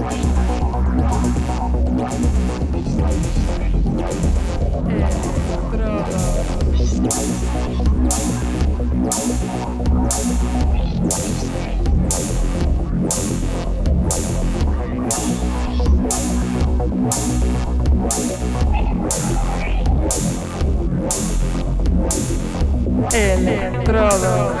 Estrada. Electrodos.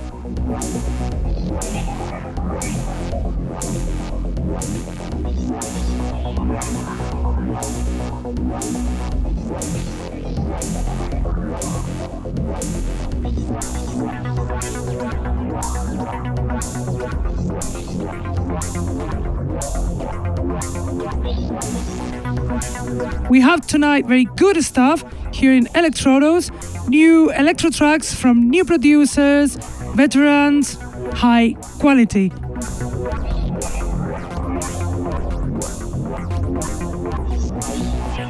Tonight very good stuff here in Electrodos, new electro tracks from new producers, veterans, high quality.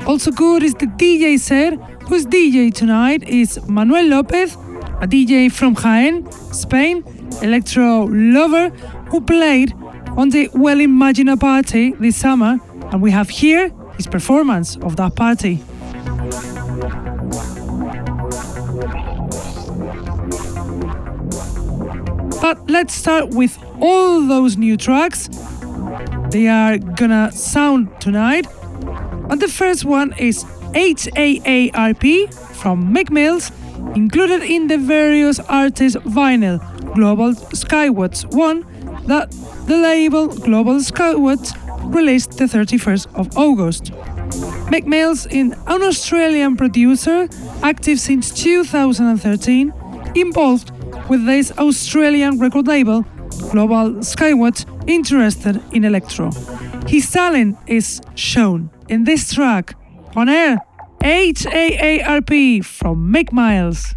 Also good is the DJ set, whose DJ tonight is Manuel Lopez, a DJ from Jaén, Spain, electro lover, who played on the Well Imagina party this summer, and we have here his performance of that party. But let's start with all those new tracks. They are gonna sound tonight. And the first one is HAARP from Mick Mills, included in the various artists vinyl Global Skywatch one that the label Global Skywatch released the 31st of August. Is an Australian producer, active since 2013, involved with this Australian record label, Global Skywatch, interested in electro. His talent is shown in this track on air HAARP from Mick Miles.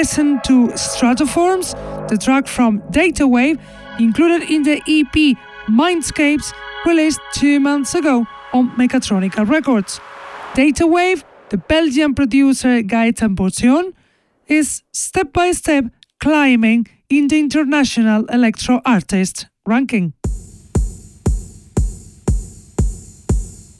Listen to Stratoforms, the track from Data Wave, included in the EP Mindscapes, released two months ago on Mechatronica Records. Data Wave, the Belgian producer Gaetan Boursion, is step by step climbing in the International Electro Artist ranking.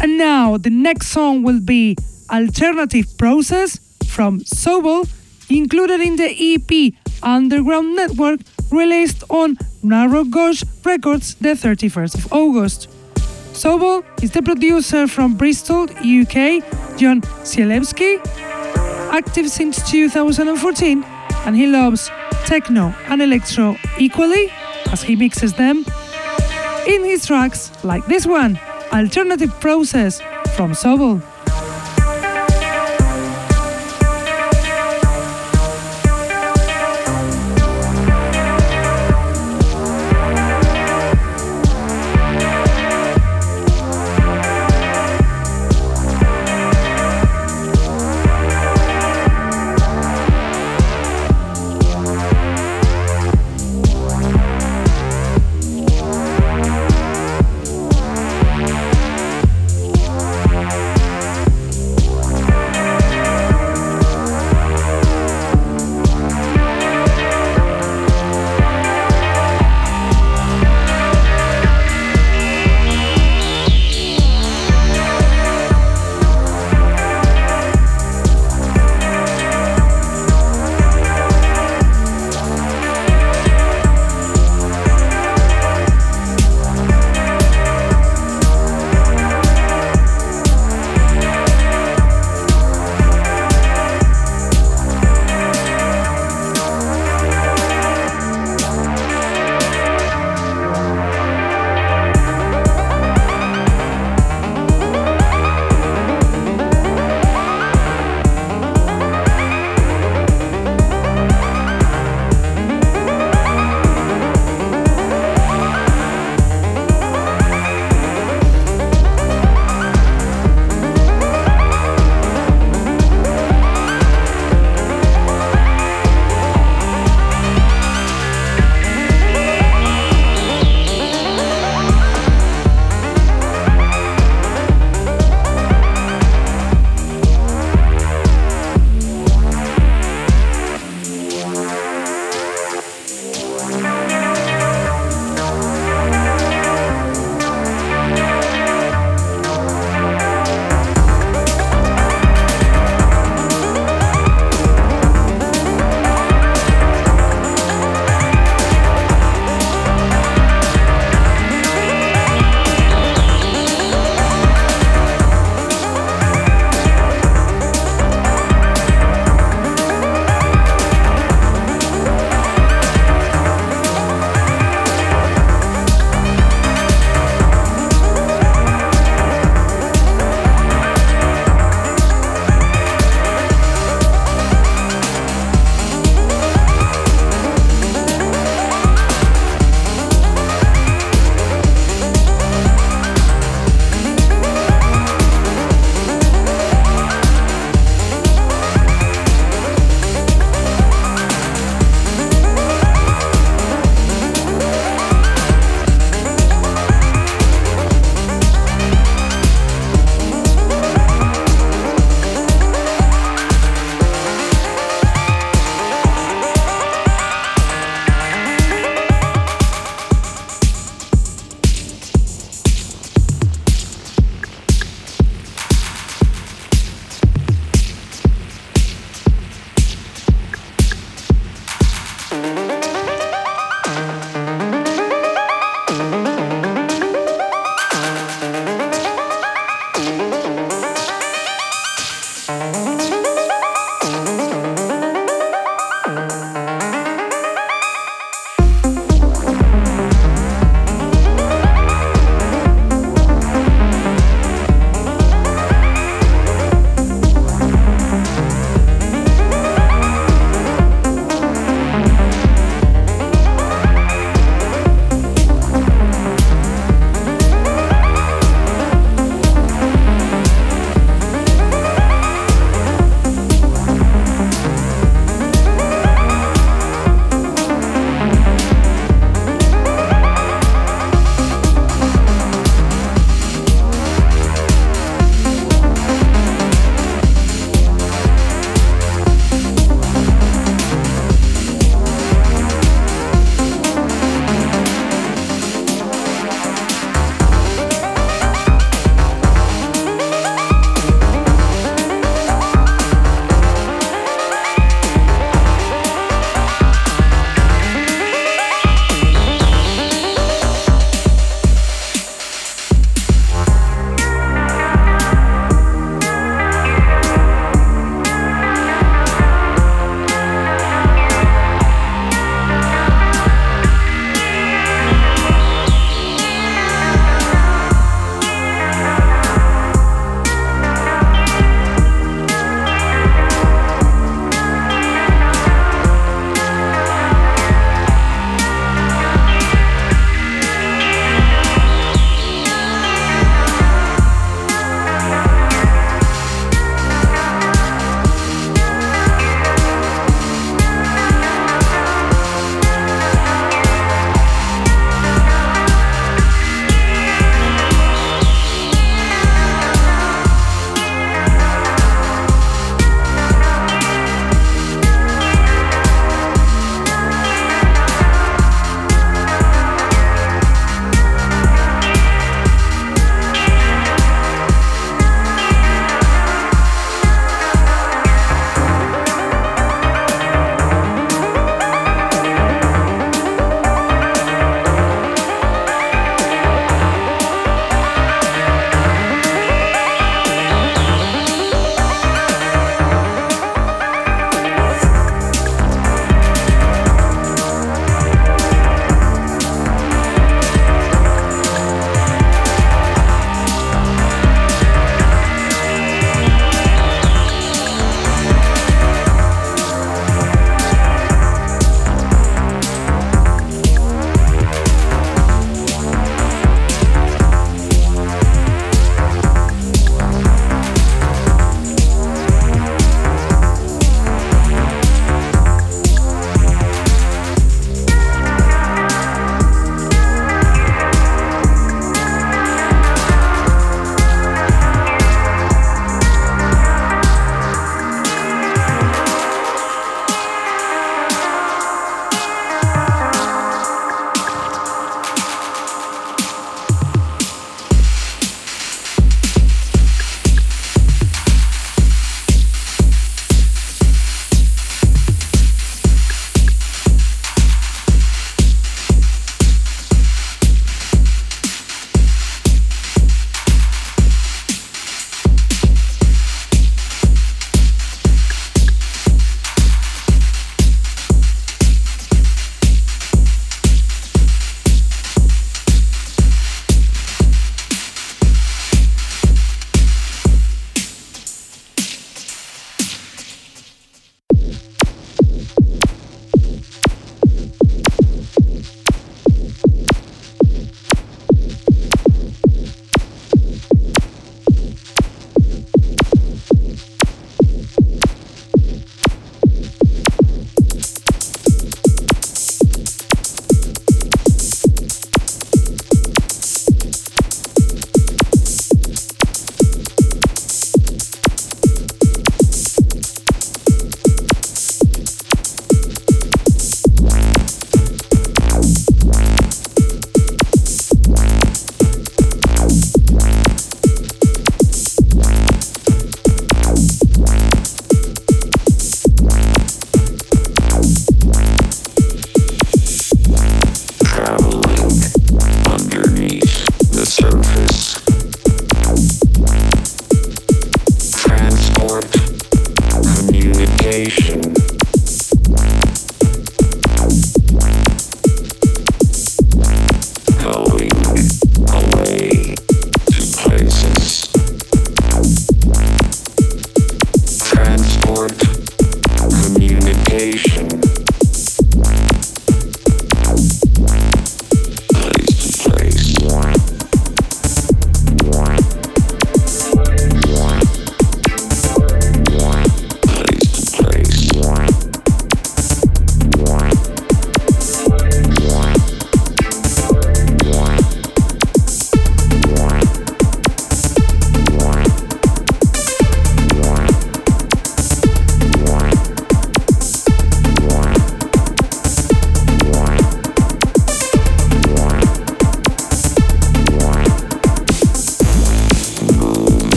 And now the next song will be Alternative Process from Sobel, included in the EP Underground Network, released on Narrow Gauge Records the 31st of August. Sobel is the producer from Bristol, UK, John Cielewski, active since 2014, and he loves techno and electro equally as he mixes them in his tracks like this one. Alternative Process from Sobel.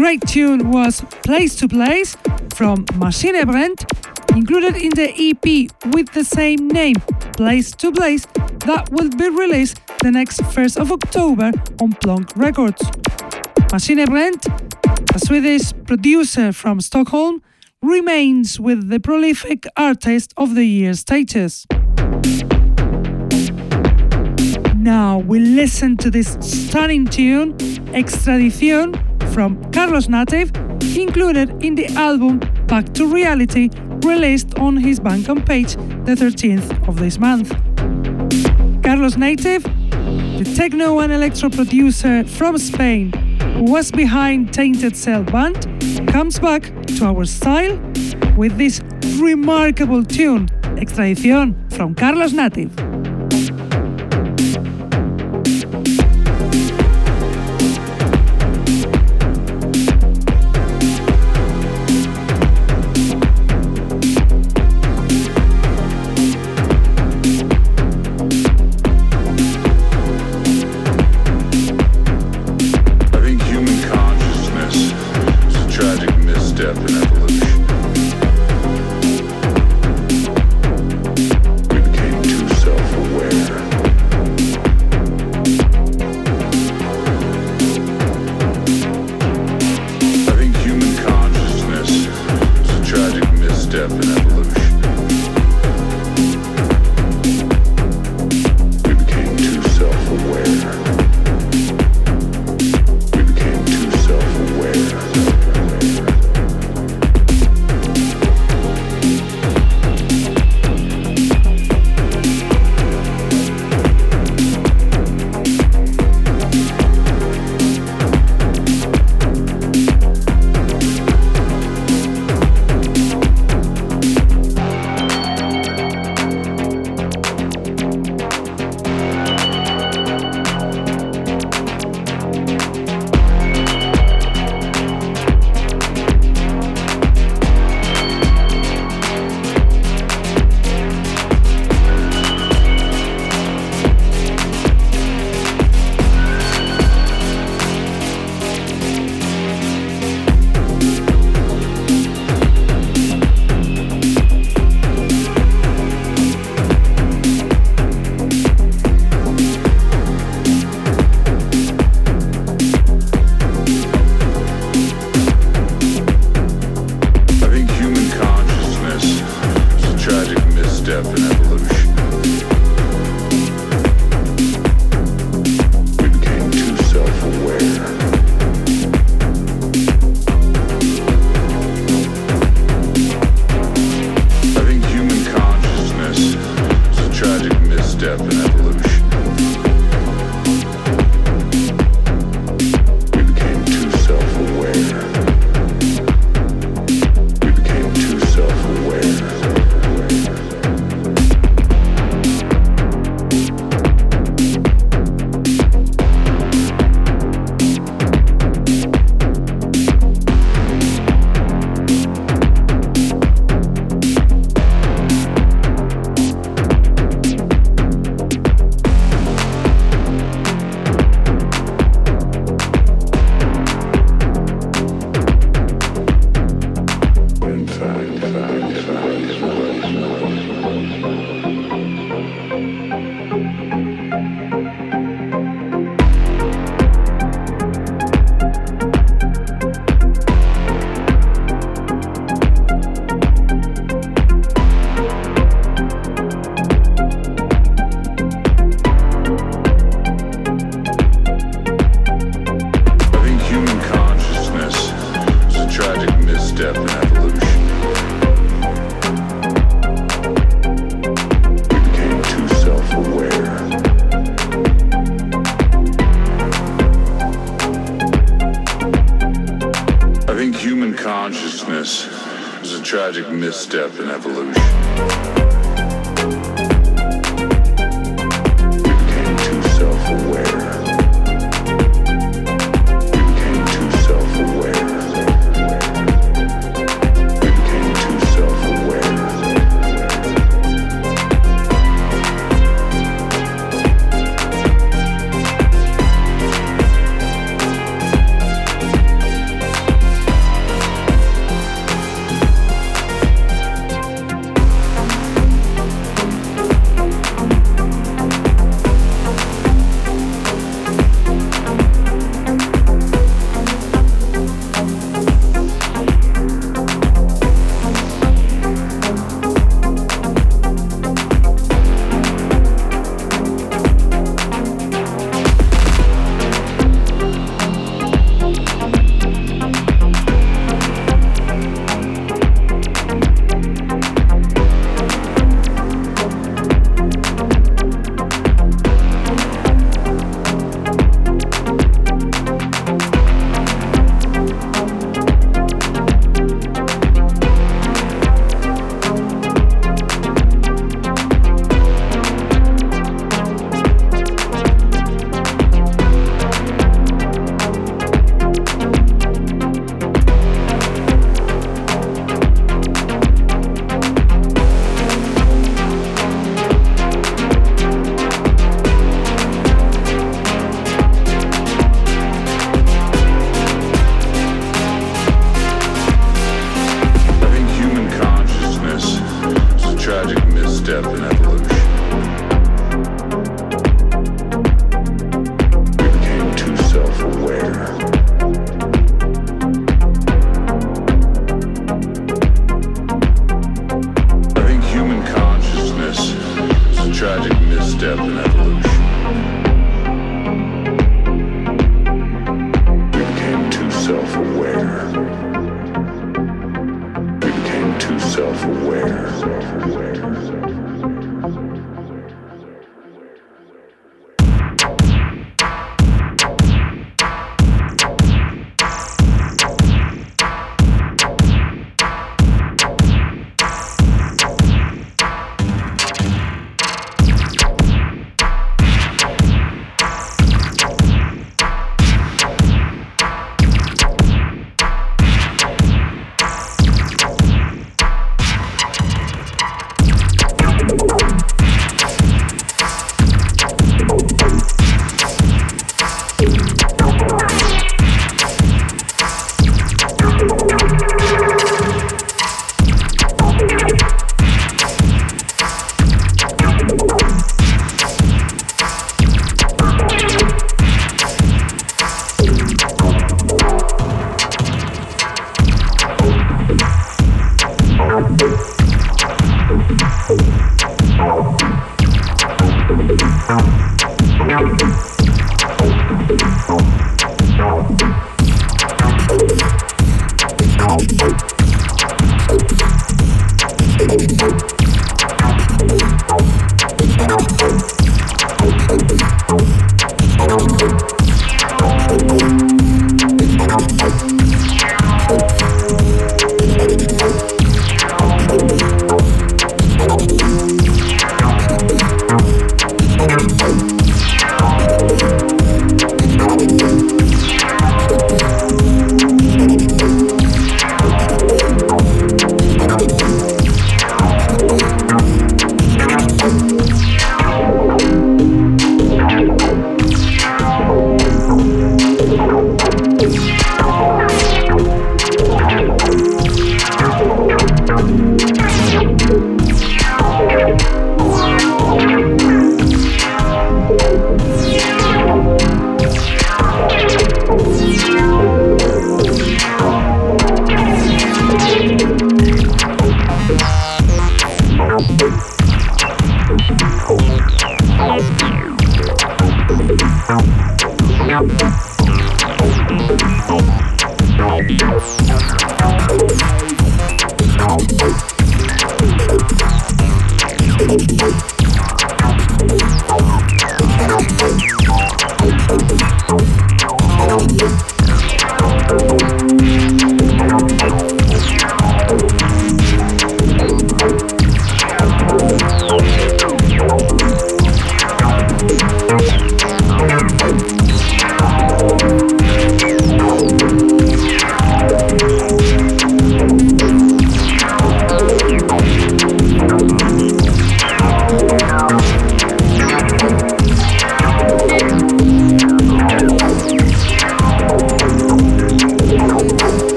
Great tune was Place to Place from Maschinebrennt, included in the EP with the same name, Place to Place, that will be released the next 1st of October on Plonk Records. Maschinebrennt, a Swedish producer from Stockholm, remains with the prolific Artist of the Year status. Now we listen to this stunning tune, Extradición, from Carlos Native, included in the album Back to Reality, released on his Bandcamp page the 13th of this month. Carlos Native, the techno and electro producer from Spain, who was behind Tainted Cell Band, comes back to our style with this remarkable tune, Extradición from Carlos Native. is, was a tragic misstep in evolution.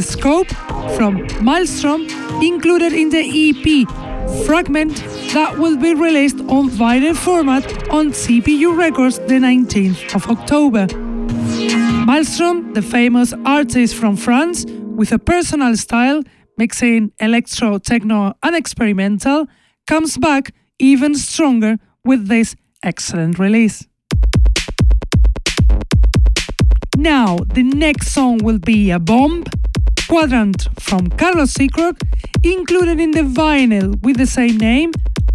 The Scope from Maelstrom included in the EP Fragment that will be released on vinyl format on CPU Records the 19th of October. Maelstrom, the famous artist from France with a personal style mixing electro, techno, and experimental, comes back even stronger with this excellent release. Now, the next song will be a bomb Quadrant from Carlos Seacrook, included in the vinyl with the same name,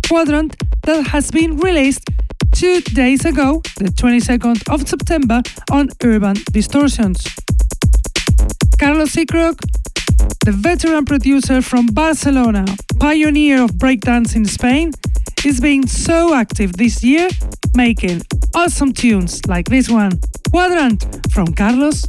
Quadrant, that has been released two days ago, the 22nd of September, on Urban Distortions. Carlos Seacrook, the veteran producer from Barcelona, pioneer of breakdance in Spain, is being so active this year, making awesome tunes like this one, Quadrant from Carlos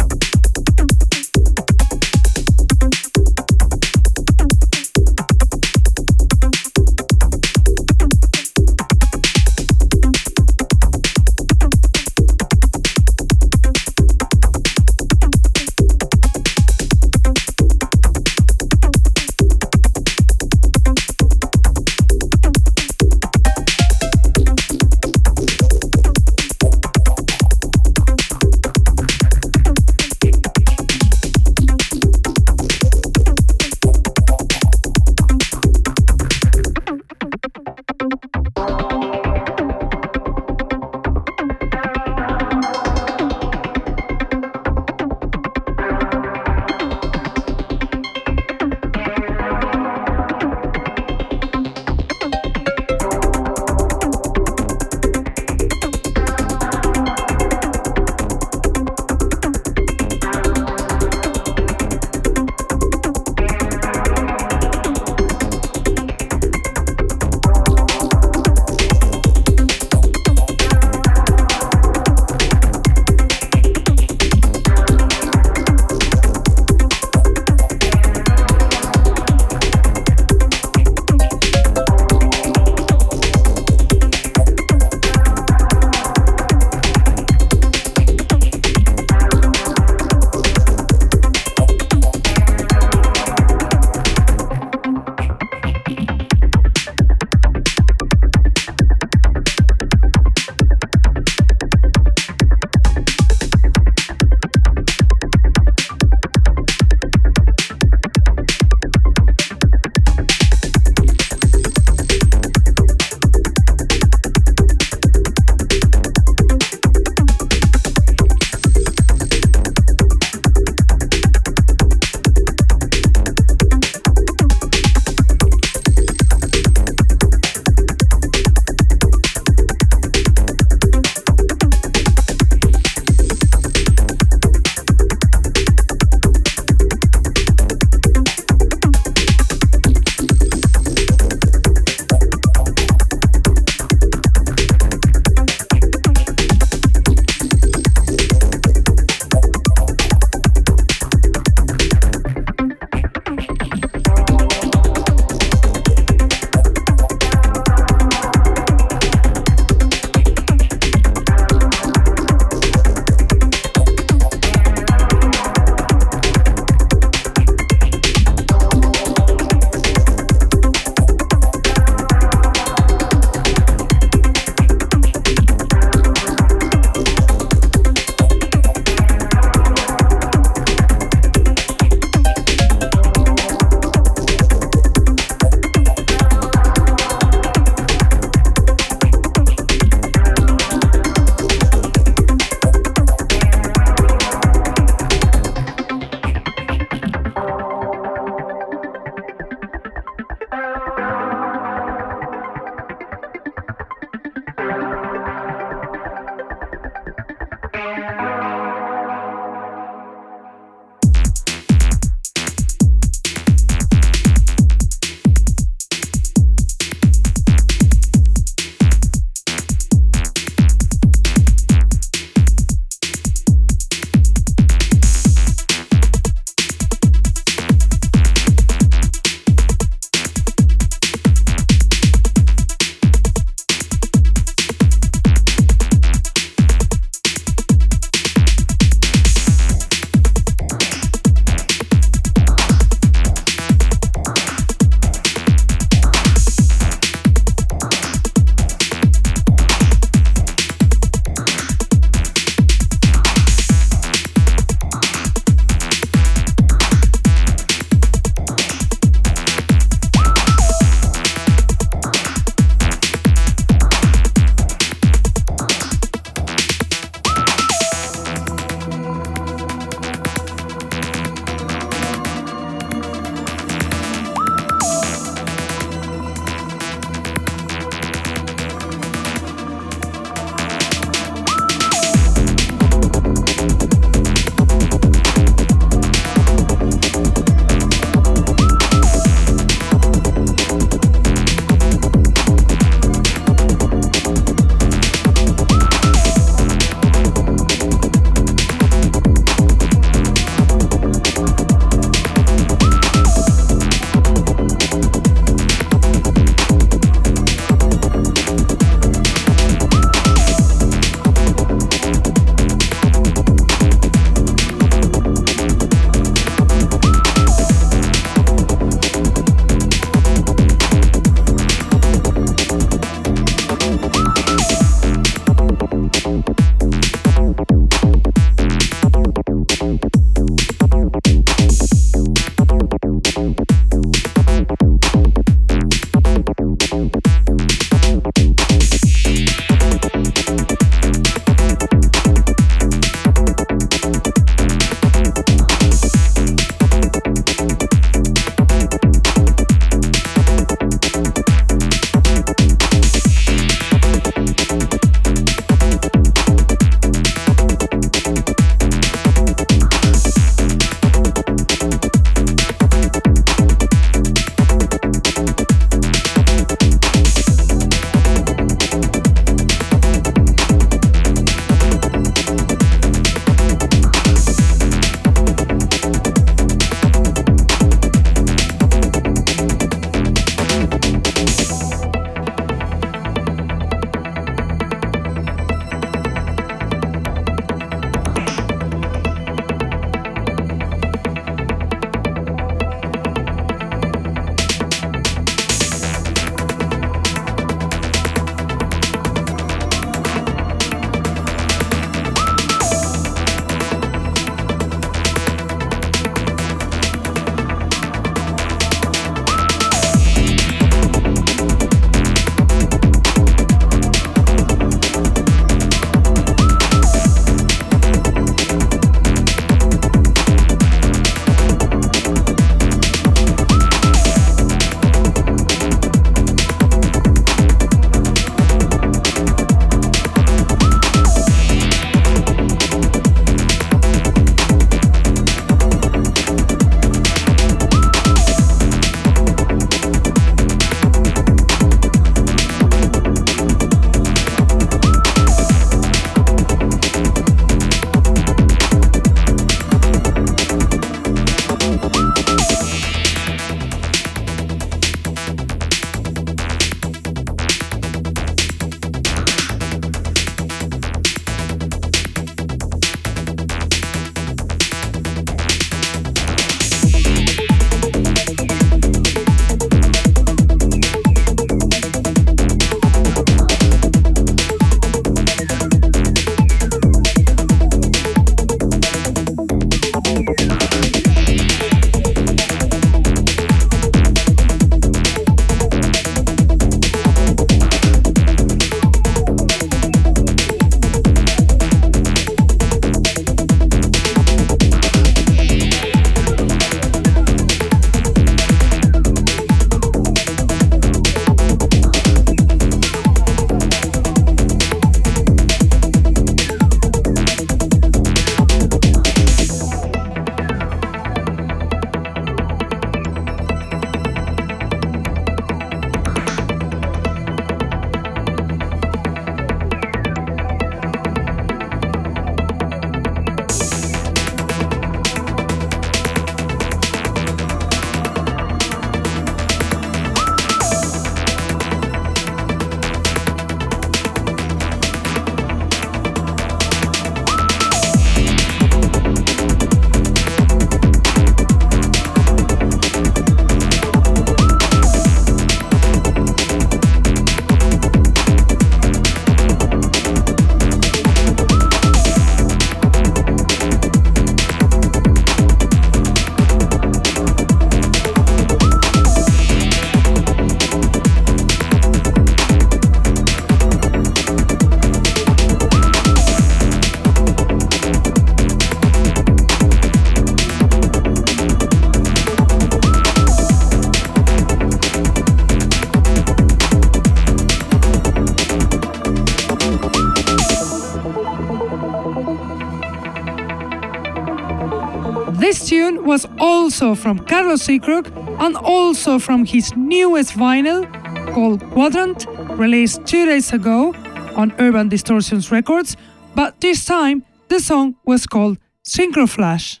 Seacrook. tune was also from Carlos Seacrook and also from his newest vinyl called Quadrant, released two days ago on Urban Distortions Records, but this time the song was called Synchro Flash.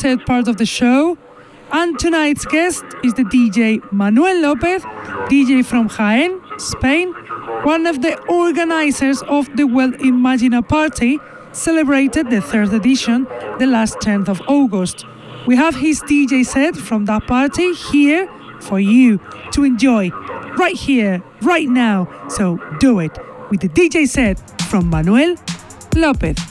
Set part of the show. And tonight's guest is the DJ Manuel Lopez, DJ from Jaén, Spain, one of the organizers of the Well Imagina party, celebrated the third edition the last 10th of August. We have his DJ set from that party here for you to enjoy right here, right now. So do it with the DJ set from Manuel Lopez.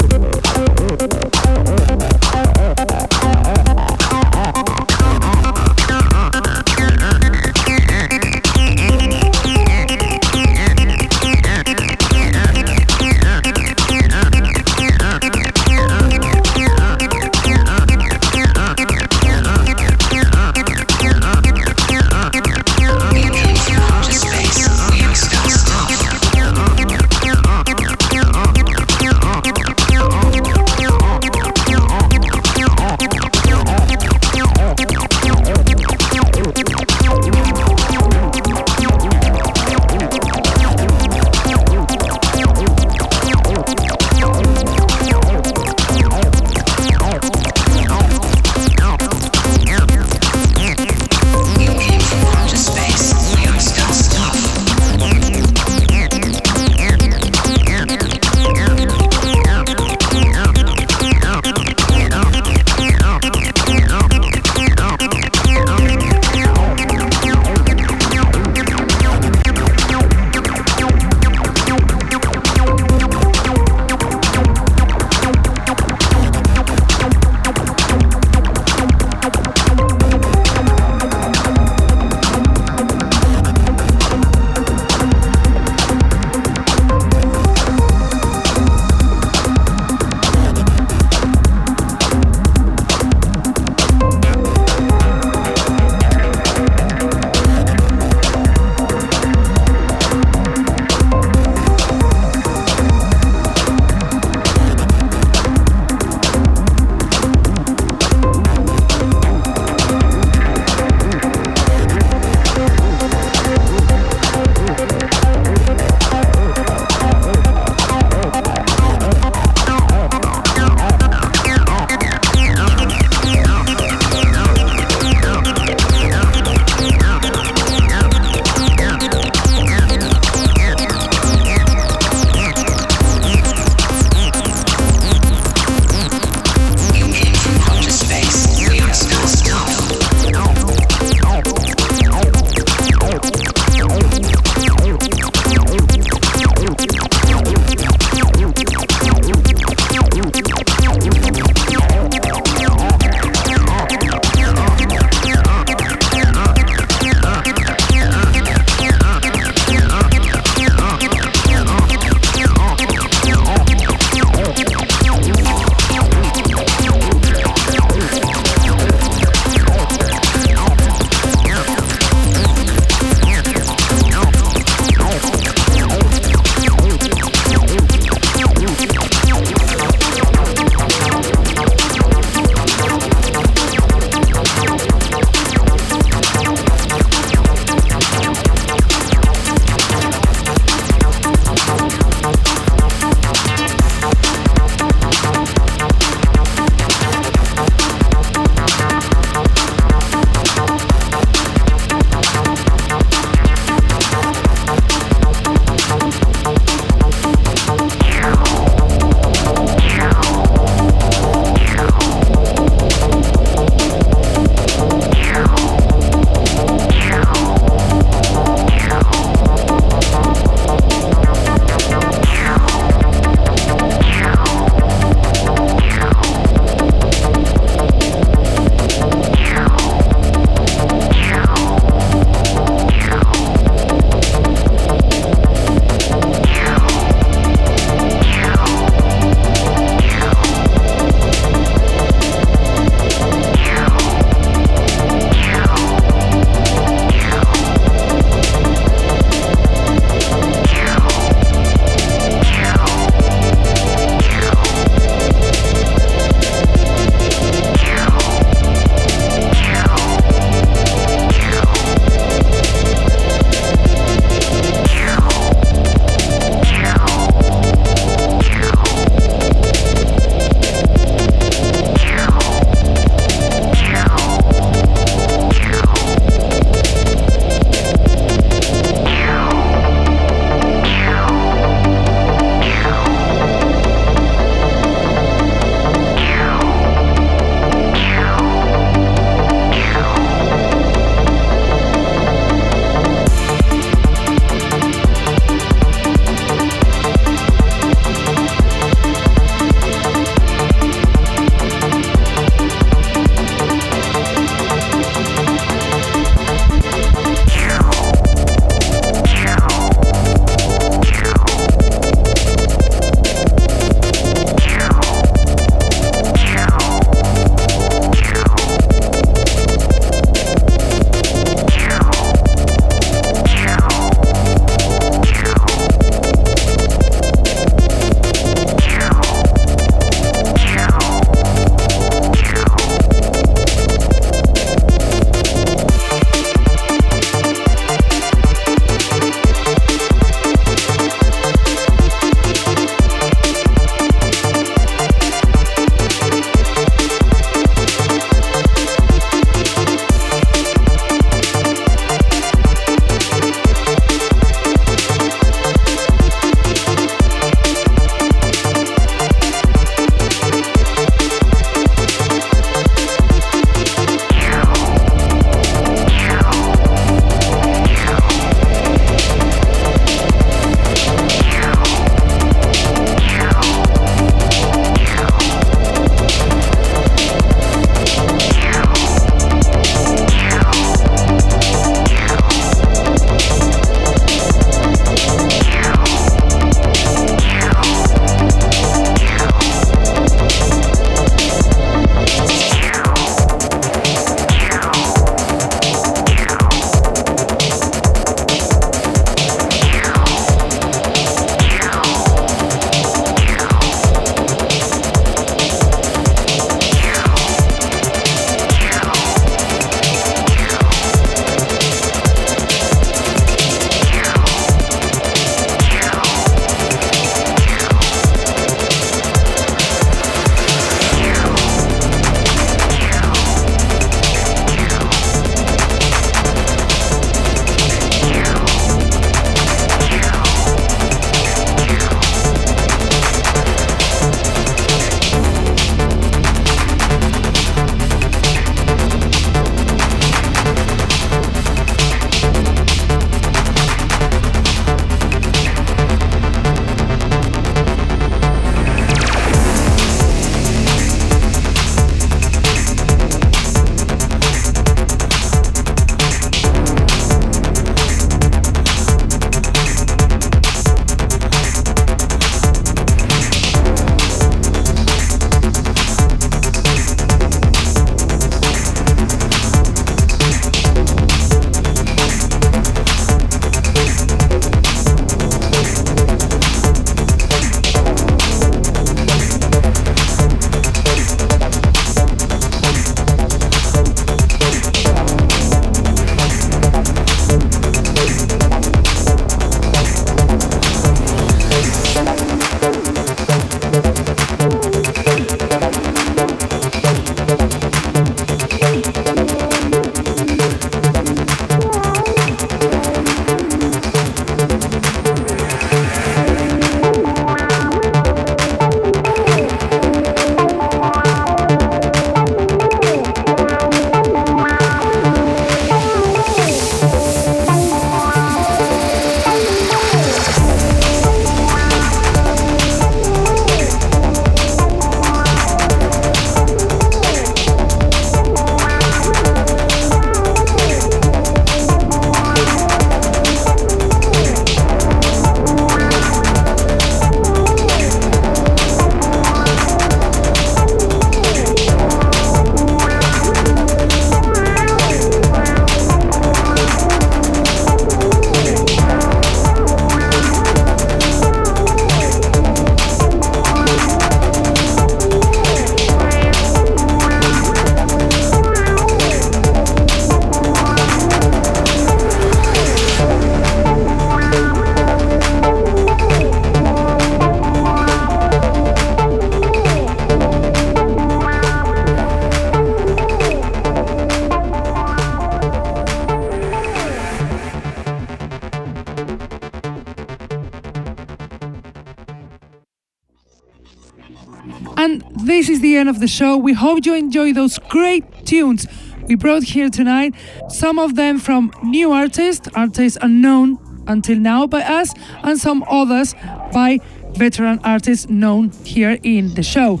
The show. We hope you enjoy those great tunes we brought here tonight. Some of them from new artists, artists unknown until now by us, and some others by veteran artists known here in the show.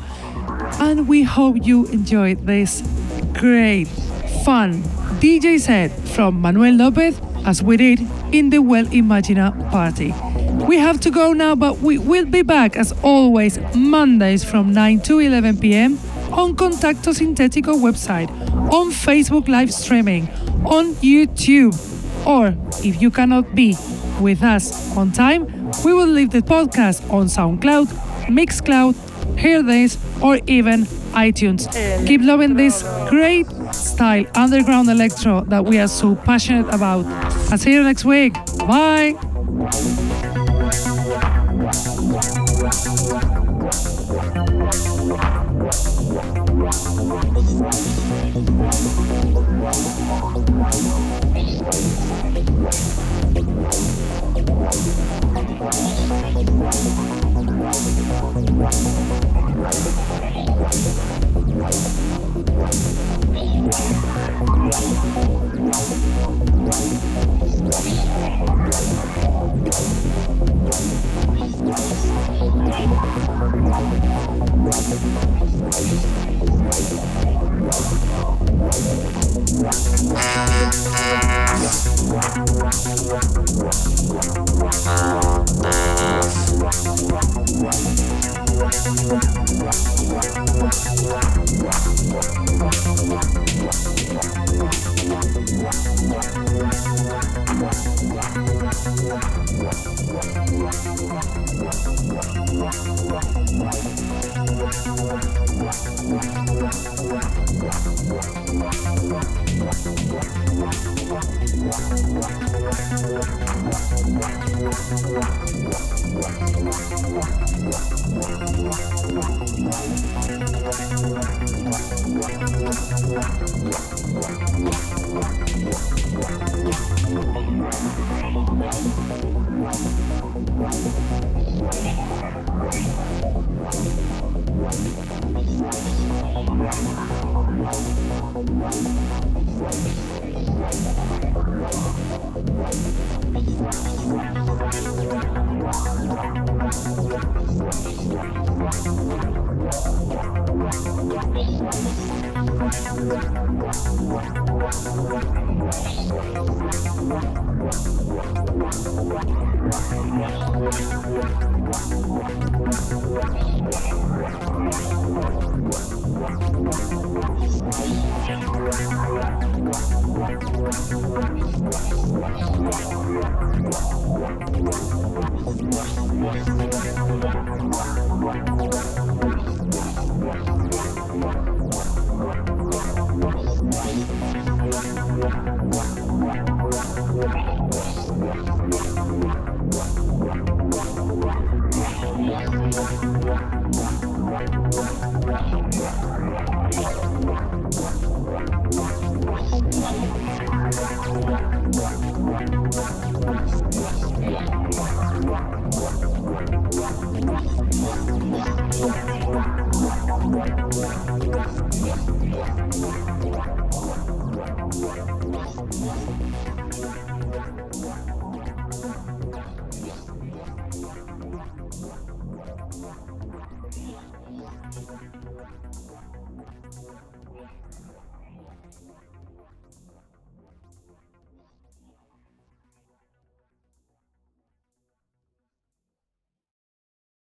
And we hope you enjoyed this great, fun DJ set from Manuel Lopez as we did in the Well Imagina party. We have to go now, but we will be back as always Mondays from 9 to 11 pm on Contacto Sintetico website, on Facebook live streaming, on YouTube, or if you cannot be with us on time, we will leave the podcast on SoundCloud, Mixcloud, Hearthis, or even iTunes. Keep loving this great style underground electro that we are so passionate about. I'll see you next week. Bye.